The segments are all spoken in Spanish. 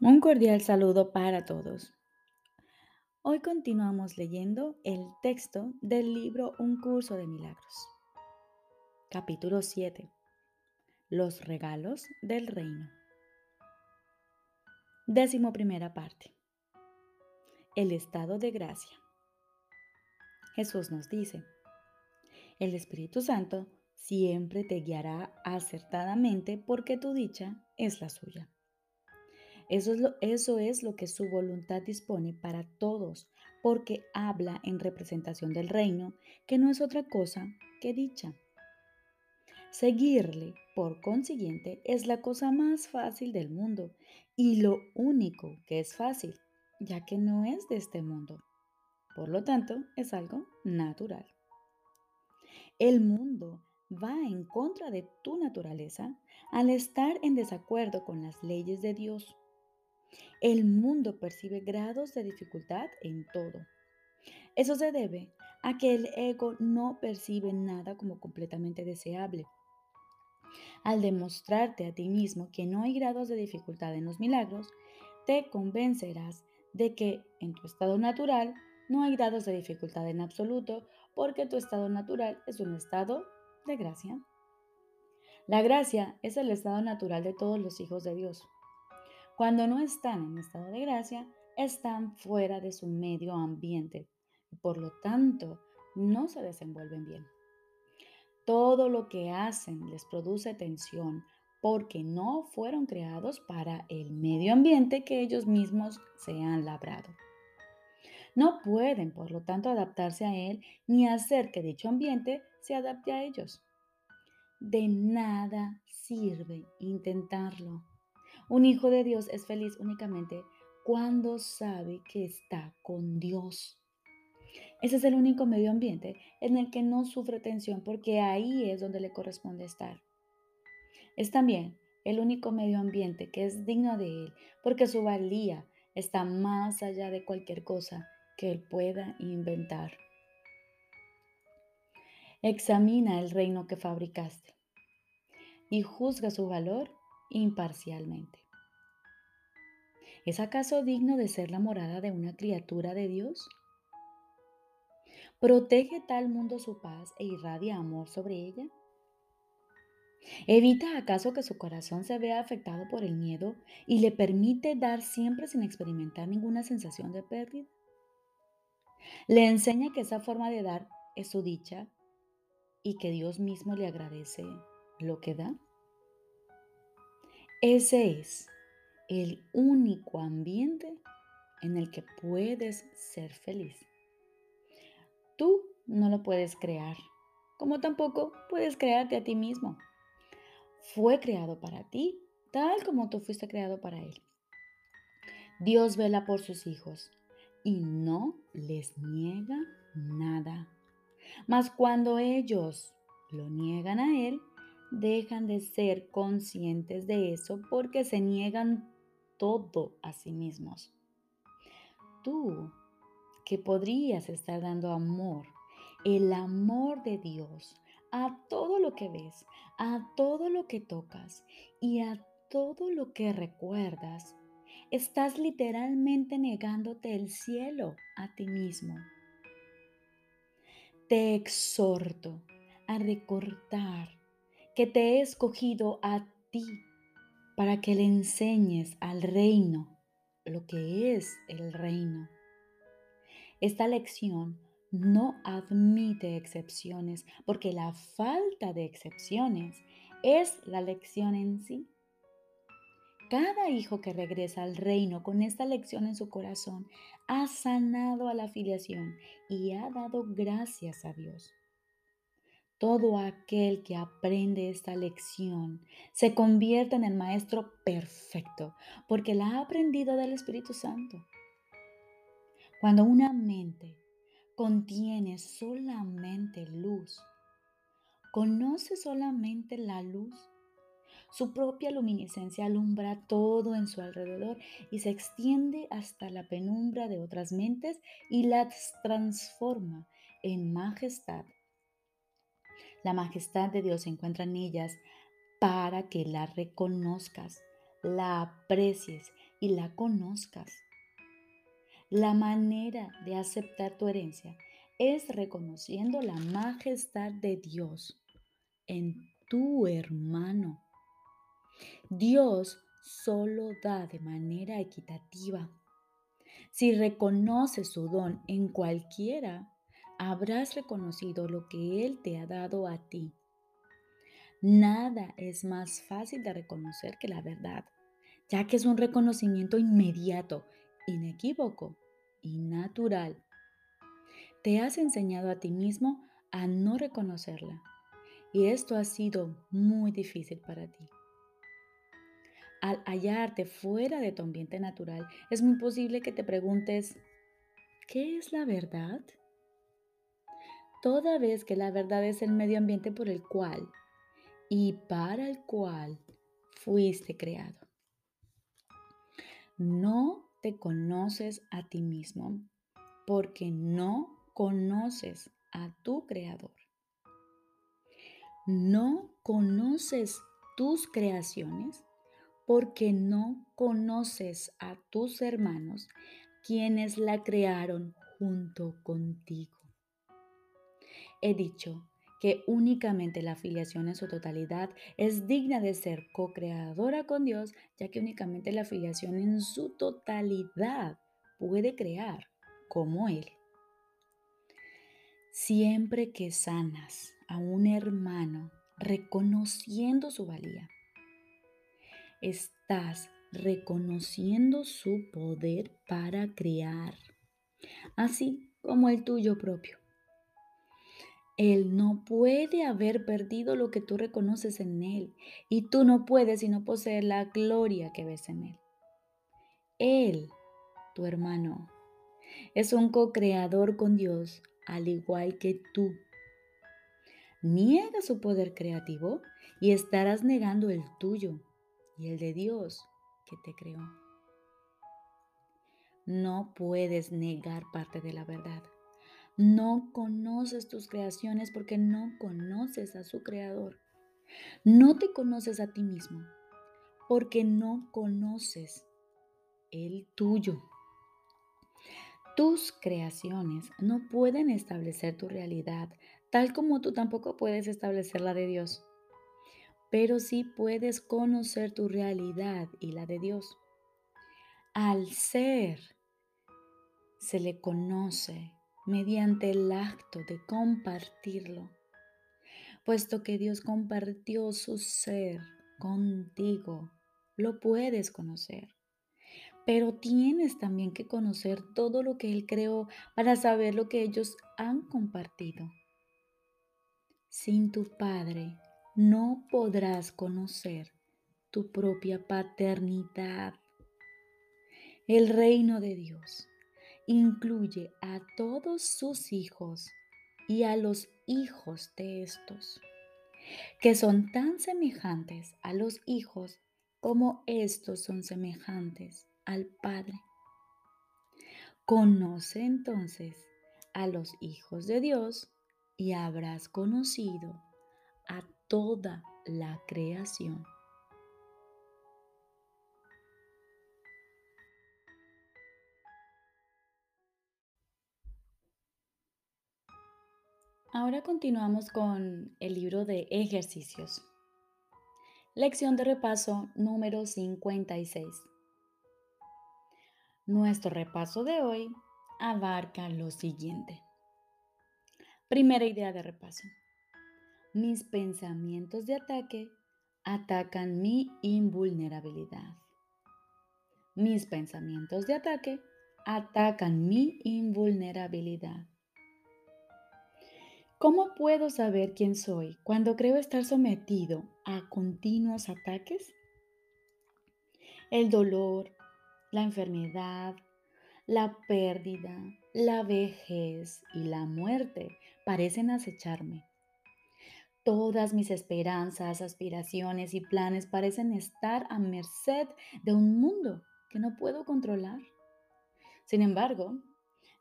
Un cordial saludo para todos. Hoy continuamos leyendo el texto del libro Un curso de milagros. Capítulo 7. Los regalos del reino. Décimo primera parte. El estado de gracia. Jesús nos dice, el Espíritu Santo siempre te guiará acertadamente porque tu dicha es la suya. Eso es, lo, eso es lo que su voluntad dispone para todos, porque habla en representación del reino, que no es otra cosa que dicha. Seguirle, por consiguiente, es la cosa más fácil del mundo y lo único que es fácil, ya que no es de este mundo. Por lo tanto, es algo natural. El mundo va en contra de tu naturaleza al estar en desacuerdo con las leyes de Dios. El mundo percibe grados de dificultad en todo. Eso se debe a que el ego no percibe nada como completamente deseable. Al demostrarte a ti mismo que no hay grados de dificultad en los milagros, te convencerás de que en tu estado natural no hay grados de dificultad en absoluto porque tu estado natural es un estado de gracia. La gracia es el estado natural de todos los hijos de Dios. Cuando no están en estado de gracia, están fuera de su medio ambiente y por lo tanto no se desenvuelven bien. Todo lo que hacen les produce tensión porque no fueron creados para el medio ambiente que ellos mismos se han labrado. No pueden, por lo tanto, adaptarse a él ni hacer que dicho ambiente se adapte a ellos. De nada sirve intentarlo. Un hijo de Dios es feliz únicamente cuando sabe que está con Dios. Ese es el único medio ambiente en el que no sufre tensión porque ahí es donde le corresponde estar. Es también el único medio ambiente que es digno de él porque su valía está más allá de cualquier cosa que él pueda inventar. Examina el reino que fabricaste y juzga su valor imparcialmente. ¿Es acaso digno de ser la morada de una criatura de Dios? ¿Protege tal mundo su paz e irradia amor sobre ella? ¿Evita acaso que su corazón se vea afectado por el miedo y le permite dar siempre sin experimentar ninguna sensación de pérdida? ¿Le enseña que esa forma de dar es su dicha y que Dios mismo le agradece lo que da? Ese es el único ambiente en el que puedes ser feliz. Tú no lo puedes crear, como tampoco puedes crearte a ti mismo. Fue creado para ti, tal como tú fuiste creado para Él. Dios vela por sus hijos y no les niega nada. Mas cuando ellos lo niegan a Él, dejan de ser conscientes de eso porque se niegan todo a sí mismos. Tú, que podrías estar dando amor, el amor de Dios, a todo lo que ves, a todo lo que tocas y a todo lo que recuerdas, estás literalmente negándote el cielo a ti mismo. Te exhorto a recordar que te he escogido a ti para que le enseñes al reino lo que es el reino. Esta lección no admite excepciones porque la falta de excepciones es la lección en sí. Cada hijo que regresa al reino con esta lección en su corazón ha sanado a la filiación y ha dado gracias a Dios. Todo aquel que aprende esta lección se convierte en el maestro perfecto porque la ha aprendido del Espíritu Santo. Cuando una mente contiene solamente luz, conoce solamente la luz, su propia luminiscencia alumbra todo en su alrededor y se extiende hasta la penumbra de otras mentes y las transforma en majestad la majestad de Dios se encuentra en ellas para que la reconozcas, la aprecies y la conozcas. La manera de aceptar tu herencia es reconociendo la majestad de Dios en tu hermano. Dios solo da de manera equitativa. Si reconoces su don en cualquiera, habrás reconocido lo que Él te ha dado a ti. Nada es más fácil de reconocer que la verdad, ya que es un reconocimiento inmediato, inequívoco y natural. Te has enseñado a ti mismo a no reconocerla y esto ha sido muy difícil para ti. Al hallarte fuera de tu ambiente natural, es muy posible que te preguntes, ¿qué es la verdad? Toda vez que la verdad es el medio ambiente por el cual y para el cual fuiste creado. No te conoces a ti mismo porque no conoces a tu creador. No conoces tus creaciones porque no conoces a tus hermanos, quienes la crearon junto contigo. He dicho que únicamente la afiliación en su totalidad es digna de ser co-creadora con Dios, ya que únicamente la afiliación en su totalidad puede crear como Él. Siempre que sanas a un hermano reconociendo su valía, estás reconociendo su poder para crear, así como el tuyo propio. Él no puede haber perdido lo que tú reconoces en Él y tú no puedes sino poseer la gloria que ves en Él. Él, tu hermano, es un co-creador con Dios al igual que tú. Niega su poder creativo y estarás negando el tuyo y el de Dios que te creó. No puedes negar parte de la verdad. No conoces tus creaciones porque no conoces a su creador. No te conoces a ti mismo porque no conoces el tuyo. Tus creaciones no pueden establecer tu realidad, tal como tú tampoco puedes establecer la de Dios pero sí puedes conocer tu realidad y la de Dios. Al ser, se le conoce mediante el acto de compartirlo, puesto que Dios compartió su ser contigo, lo puedes conocer. Pero tienes también que conocer todo lo que Él creó para saber lo que ellos han compartido. Sin tu Padre no podrás conocer tu propia paternidad. El reino de Dios incluye a todos sus hijos y a los hijos de estos, que son tan semejantes a los hijos como estos son semejantes al Padre. Conoce entonces a los hijos de Dios y habrás conocido a toda la creación. Ahora continuamos con el libro de ejercicios. Lección de repaso número 56. Nuestro repaso de hoy abarca lo siguiente. Primera idea de repaso. Mis pensamientos de ataque atacan mi invulnerabilidad. Mis pensamientos de ataque atacan mi invulnerabilidad. ¿Cómo puedo saber quién soy cuando creo estar sometido a continuos ataques? El dolor, la enfermedad, la pérdida, la vejez y la muerte parecen acecharme Todas mis esperanzas, aspiraciones y planes parecen estar a merced de un mundo que no puedo controlar. Sin embargo,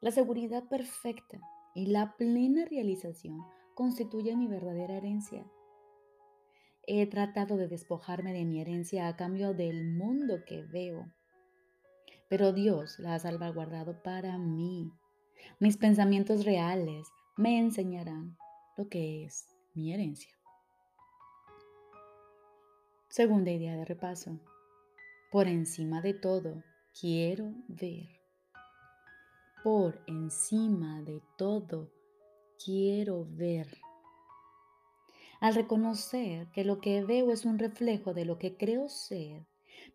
la seguridad perfecta y la plena realización constituyen mi verdadera herencia. He tratado de despojarme de mi herencia a cambio del mundo que veo, pero Dios la ha salvaguardado para mí. Mis pensamientos reales me enseñarán lo que es mi herencia. Segunda idea de repaso. Por encima de todo, quiero ver. Por encima de todo, quiero ver. Al reconocer que lo que veo es un reflejo de lo que creo ser,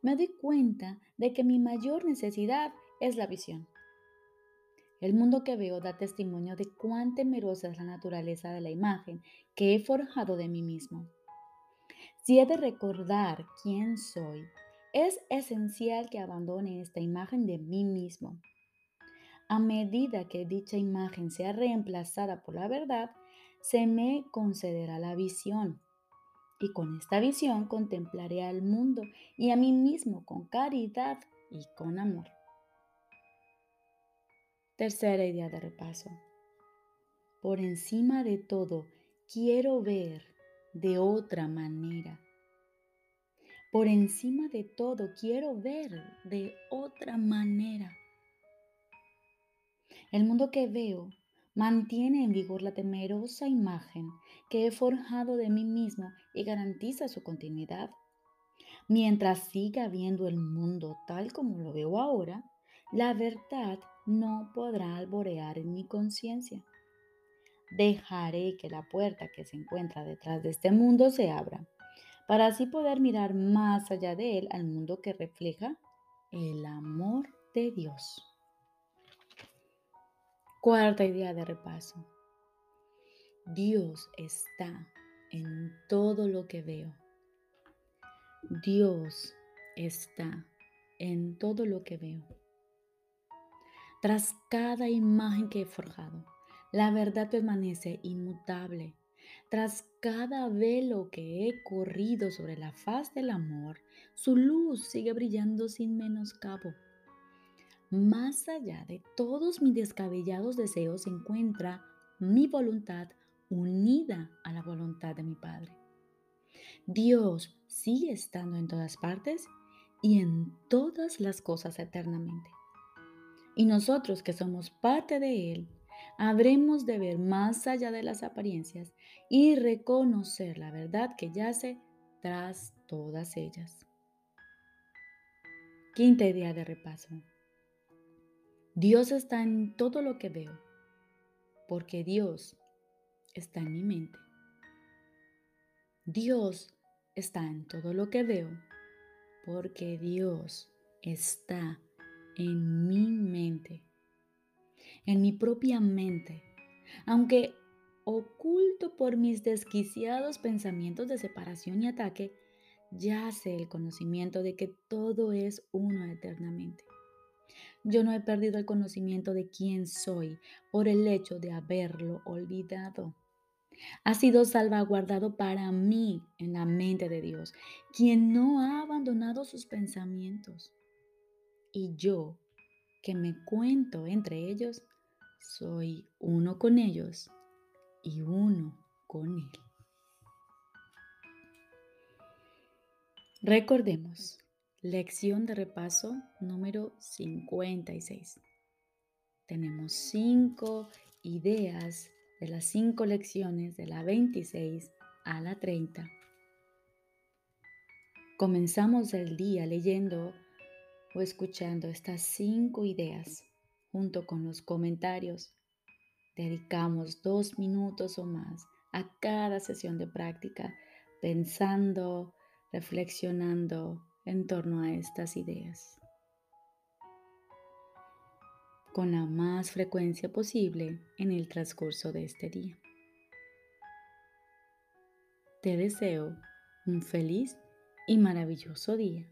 me doy cuenta de que mi mayor necesidad es la visión. El mundo que veo da testimonio de cuán temerosa es la naturaleza de la imagen que he forjado de mí mismo. Si he de recordar quién soy, es esencial que abandone esta imagen de mí mismo. A medida que dicha imagen sea reemplazada por la verdad, se me concederá la visión. Y con esta visión contemplaré al mundo y a mí mismo con caridad y con amor. Tercera idea de repaso. Por encima de todo, quiero ver de otra manera. Por encima de todo, quiero ver de otra manera. El mundo que veo mantiene en vigor la temerosa imagen que he forjado de mí mismo y garantiza su continuidad. Mientras siga viendo el mundo tal como lo veo ahora, la verdad no podrá alborear en mi conciencia. Dejaré que la puerta que se encuentra detrás de este mundo se abra, para así poder mirar más allá de él al mundo que refleja el amor de Dios. Cuarta idea de repaso. Dios está en todo lo que veo. Dios está en todo lo que veo. Tras cada imagen que he forjado, la verdad permanece inmutable. Tras cada velo que he corrido sobre la faz del amor, su luz sigue brillando sin menoscabo. Más allá de todos mis descabellados deseos se encuentra mi voluntad unida a la voluntad de mi Padre. Dios sigue estando en todas partes y en todas las cosas eternamente. Y nosotros que somos parte de Él, habremos de ver más allá de las apariencias y reconocer la verdad que yace tras todas ellas. Quinta idea de repaso. Dios está en todo lo que veo, porque Dios está en mi mente. Dios está en todo lo que veo, porque Dios está en mi mente, en mi propia mente, aunque oculto por mis desquiciados pensamientos de separación y ataque, yace el conocimiento de que todo es uno eternamente. Yo no he perdido el conocimiento de quién soy por el hecho de haberlo olvidado. Ha sido salvaguardado para mí en la mente de Dios, quien no ha abandonado sus pensamientos y yo, que me cuento entre ellos, soy uno con ellos y uno con Él. Recordemos, lección de repaso número 56. Tenemos cinco ideas de las cinco lecciones de la 26 a la 30. Comenzamos el día leyendo o escuchando estas cinco ideas junto con los comentarios. Dedicamos dos minutos o más a cada sesión de práctica pensando, reflexionando en torno a estas ideas. Con la más frecuencia posible en el transcurso de este día. Te deseo un feliz y maravilloso día.